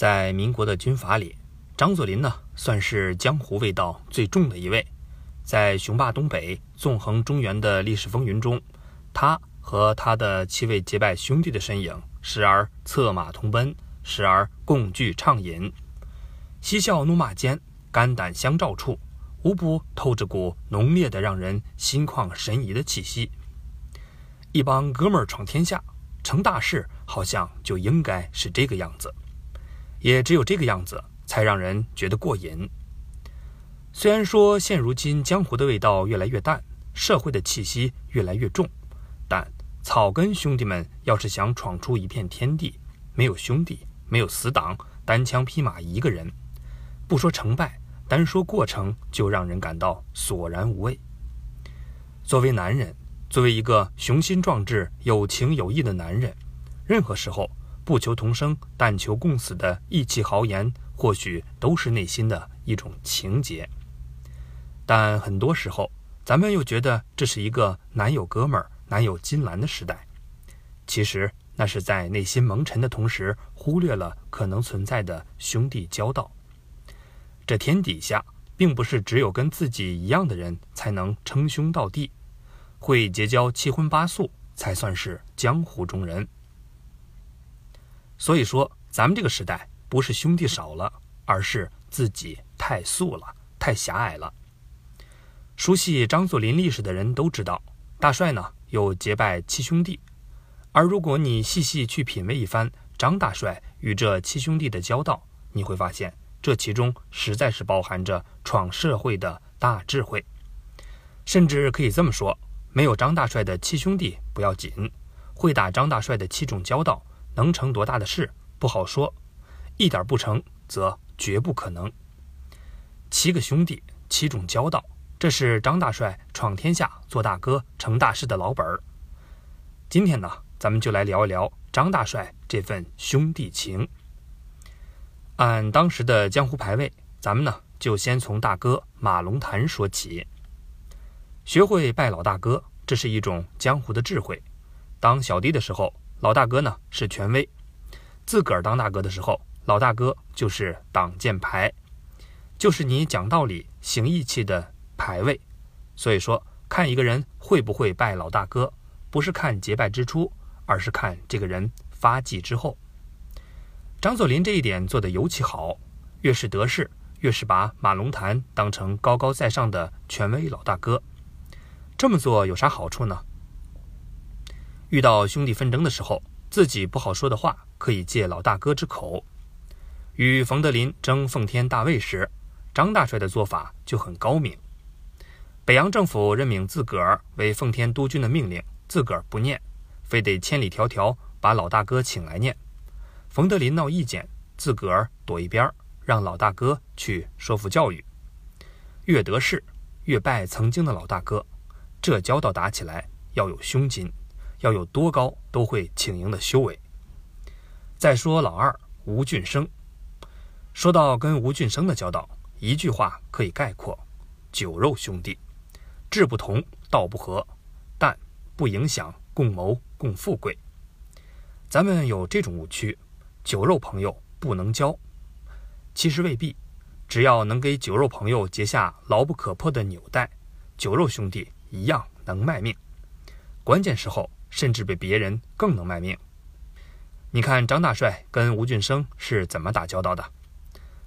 在民国的军阀里，张作霖呢算是江湖味道最重的一位。在雄霸东北、纵横中原的历史风云中，他和他的七位结拜兄弟的身影，时而策马同奔，时而共聚畅饮，嬉笑怒骂间，肝胆相照处，无不透着股浓烈的、让人心旷神怡的气息。一帮哥们儿闯天下，成大事，好像就应该是这个样子。也只有这个样子，才让人觉得过瘾。虽然说现如今江湖的味道越来越淡，社会的气息越来越重，但草根兄弟们要是想闯出一片天地，没有兄弟，没有死党，单枪匹马一个人，不说成败，单说过程就让人感到索然无味。作为男人，作为一个雄心壮志、有情有义的男人，任何时候。不求同生，但求共死的义气豪言，或许都是内心的一种情结。但很多时候，咱们又觉得这是一个男友哥们儿、男友金兰的时代。其实，那是在内心蒙尘的同时，忽略了可能存在的兄弟交道。这天底下，并不是只有跟自己一样的人才能称兄道弟，会结交七荤八素，才算是江湖中人。所以说，咱们这个时代不是兄弟少了，而是自己太素了，太狭隘了。熟悉张作霖历史的人都知道，大帅呢有结拜七兄弟，而如果你细细去品味一番张大帅与这七兄弟的交道，你会发现这其中实在是包含着闯社会的大智慧。甚至可以这么说，没有张大帅的七兄弟不要紧，会打张大帅的七种交道。能成多大的事不好说，一点不成则绝不可能。七个兄弟，七种交道，这是张大帅闯天下、做大哥、成大事的老本儿。今天呢，咱们就来聊一聊张大帅这份兄弟情。按当时的江湖排位，咱们呢就先从大哥马龙潭说起。学会拜老大哥，这是一种江湖的智慧。当小弟的时候。老大哥呢是权威，自个儿当大哥的时候，老大哥就是挡箭牌，就是你讲道理、行义气的牌位。所以说，看一个人会不会拜老大哥，不是看结拜之初，而是看这个人发迹之后。张作霖这一点做得尤其好，越是得势，越是把马龙潭当成高高在上的权威老大哥。这么做有啥好处呢？遇到兄弟纷争的时候，自己不好说的话可以借老大哥之口。与冯德林争奉天大位时，张大帅的做法就很高明。北洋政府任命自个儿为奉天督军的命令，自个儿不念，非得千里迢迢把老大哥请来念。冯德林闹意见，自个儿躲一边，让老大哥去说服教育。越得势，越拜曾经的老大哥，这交道打起来要有胸襟。要有多高都会请缨的修为。再说老二吴俊生，说到跟吴俊生的交道，一句话可以概括：酒肉兄弟，志不同，道不合，但不影响共谋共富贵。咱们有这种误区，酒肉朋友不能交，其实未必。只要能给酒肉朋友结下牢不可破的纽带，酒肉兄弟一样能卖命。关键时候。甚至比别人更能卖命。你看张大帅跟吴俊生是怎么打交道的？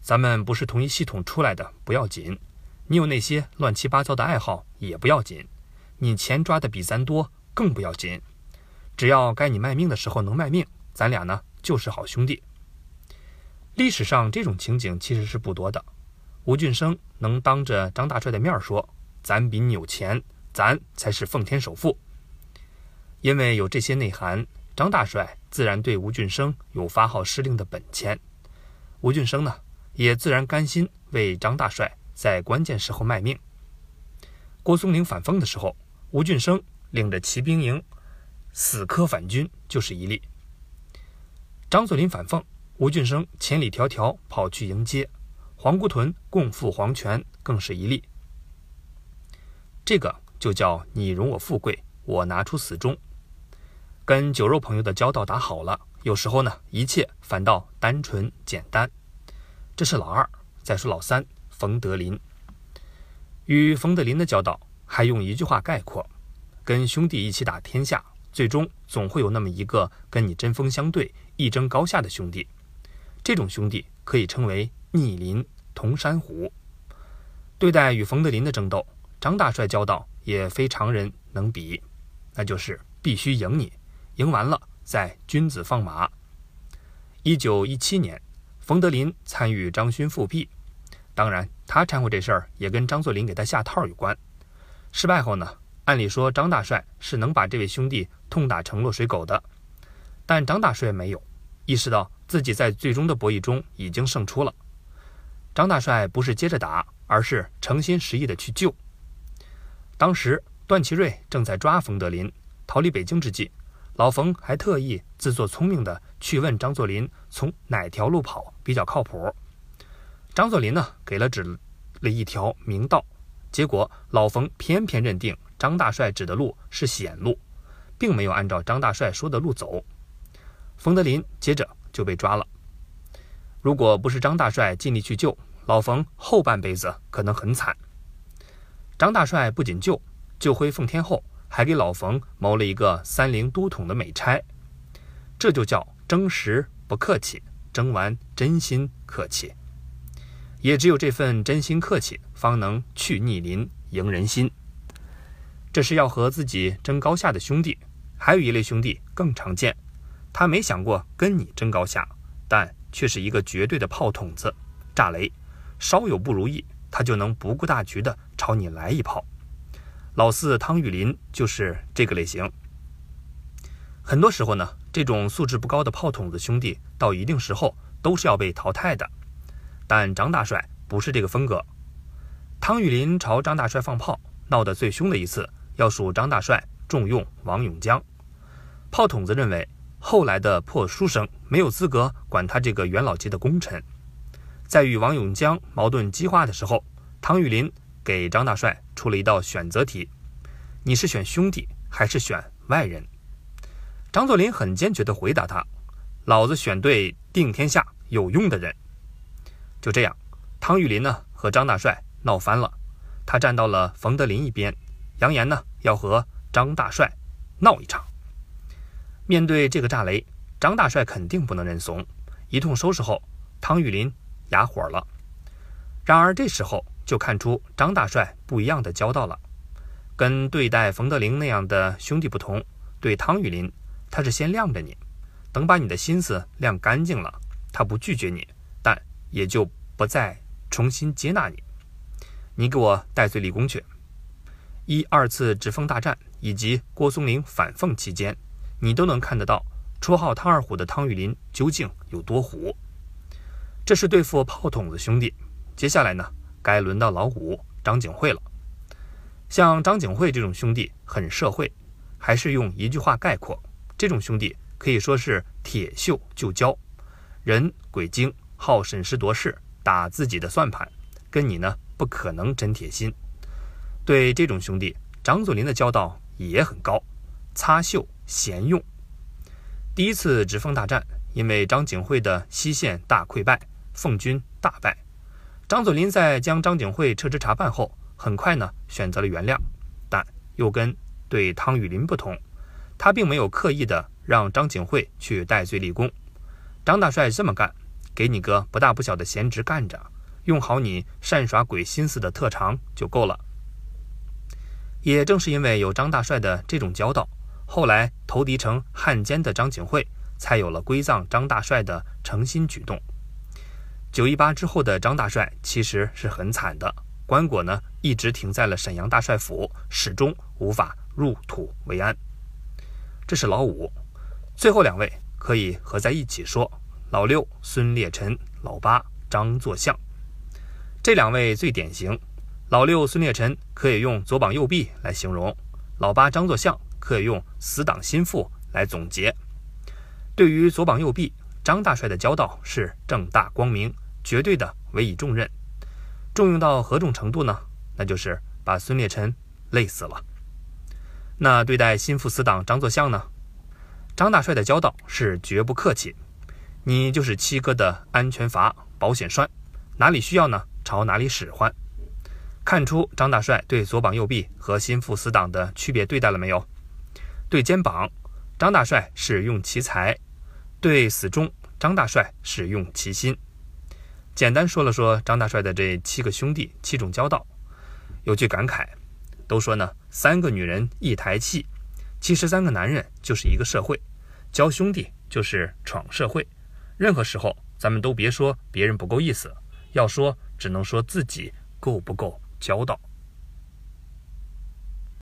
咱们不是同一系统出来的不要紧，你有那些乱七八糟的爱好也不要紧，你钱抓的比咱多更不要紧。只要该你卖命的时候能卖命，咱俩呢就是好兄弟。历史上这种情景其实是不多的。吴俊生能当着张大帅的面说：“咱比你有钱，咱才是奉天首富。”因为有这些内涵，张大帅自然对吴俊生有发号施令的本钱。吴俊生呢，也自然甘心为张大帅在关键时候卖命。郭松龄反封的时候，吴俊生领着骑兵营死磕反军，就是一例。张作霖反奉，吴俊生千里迢迢跑去迎接，黄姑屯共赴黄泉，更是一例。这个就叫你容我富贵，我拿出死忠。跟酒肉朋友的交道打好了，有时候呢，一切反倒单纯简单。这是老二。再说老三，冯德林。与冯德林的交道，还用一句话概括：跟兄弟一起打天下，最终总会有那么一个跟你针锋相对、一争高下的兄弟。这种兄弟可以称为逆鳞同山虎。对待与冯德林的争斗，张大帅交道也非常人能比，那就是必须赢你，赢完了再君子放马。一九一七年，冯德林参与张勋复辟，当然他掺和这事儿也跟张作霖给他下套有关。失败后呢，按理说张大帅是能把这位兄弟痛打成落水狗的，但张大帅没有意识到自己在最终的博弈中已经胜出了。张大帅不是接着打。而是诚心实意的去救。当时段祺瑞正在抓冯德林逃离北京之际，老冯还特意自作聪明的去问张作霖从哪条路跑比较靠谱。张作霖呢给了指了一条明道，结果老冯偏偏认定张大帅指的路是险路，并没有按照张大帅说的路走，冯德林接着就被抓了。如果不是张大帅尽力去救，老冯后半辈子可能很惨。张大帅不仅救救回奉天后，还给老冯谋了一个三陵都统的美差，这就叫争时不客气，争完真心客气。也只有这份真心客气，方能去逆鳞，赢人心。这是要和自己争高下的兄弟。还有一类兄弟更常见，他没想过跟你争高下，但却是一个绝对的炮筒子，炸雷。稍有不如意，他就能不顾大局的朝你来一炮。老四汤玉麟就是这个类型。很多时候呢，这种素质不高的炮筒子兄弟，到一定时候都是要被淘汰的。但张大帅不是这个风格。汤玉麟朝张大帅放炮，闹得最凶的一次，要数张大帅重用王永江。炮筒子认为，后来的破书生没有资格管他这个元老级的功臣。在与王永江矛盾激化的时候，汤玉麟给张大帅出了一道选择题：你是选兄弟还是选外人？张作霖很坚决地回答他：“老子选对定天下有用的人。”就这样，汤玉麟呢和张大帅闹翻了，他站到了冯德林一边，扬言呢要和张大帅闹一场。面对这个炸雷，张大帅肯定不能认怂，一通收拾后，汤玉麟。哑火了。然而这时候就看出张大帅不一样的交道了，跟对待冯德林那样的兄弟不同，对汤玉麟，他是先晾着你，等把你的心思晾干净了，他不拒绝你，但也就不再重新接纳你。你给我戴罪立功去。一二次直奉大战以及郭松龄反奉期间，你都能看得到绰号汤二虎的汤玉麟究竟有多虎。这是对付炮筒子兄弟，接下来呢，该轮到老五张景惠了。像张景惠这种兄弟很社会，还是用一句话概括：这种兄弟可以说是铁锈旧交，人鬼精，好审时度势，打自己的算盘，跟你呢不可能真铁心。对这种兄弟，张作霖的交道也很高，擦锈贤用。第一次直奉大战，因为张景惠的西线大溃败。奉军大败，张作霖在将张景惠撤职查办后，很快呢选择了原谅，但又跟对汤玉麟不同，他并没有刻意的让张景惠去戴罪立功。张大帅这么干，给你个不大不小的闲职干着，用好你善耍鬼心思的特长就够了。也正是因为有张大帅的这种教导，后来投敌成汉奸的张景惠才有了归葬张大帅的诚心举动。九一八之后的张大帅其实是很惨的，棺椁呢一直停在了沈阳大帅府，始终无法入土为安。这是老五，最后两位可以合在一起说：老六孙烈臣，老八张作相。这两位最典型，老六孙烈臣可以用左膀右臂来形容，老八张作相可以用死党心腹来总结。对于左膀右臂。张大帅的交道是正大光明，绝对的委以重任，重用到何种程度呢？那就是把孙烈臣累死了。那对待心腹死党张作相呢？张大帅的交道是绝不客气，你就是七哥的安全阀、保险栓，哪里需要呢，朝哪里使唤。看出张大帅对左膀右臂和心腹死党的区别对待了没有？对肩膀，张大帅是用其才；对死忠，张大帅使用其心。简单说了说张大帅的这七个兄弟七种交道，有句感慨，都说呢三个女人一台戏，其实三个男人就是一个社会，交兄弟就是闯社会。任何时候咱们都别说别人不够意思，要说只能说自己够不够。交道。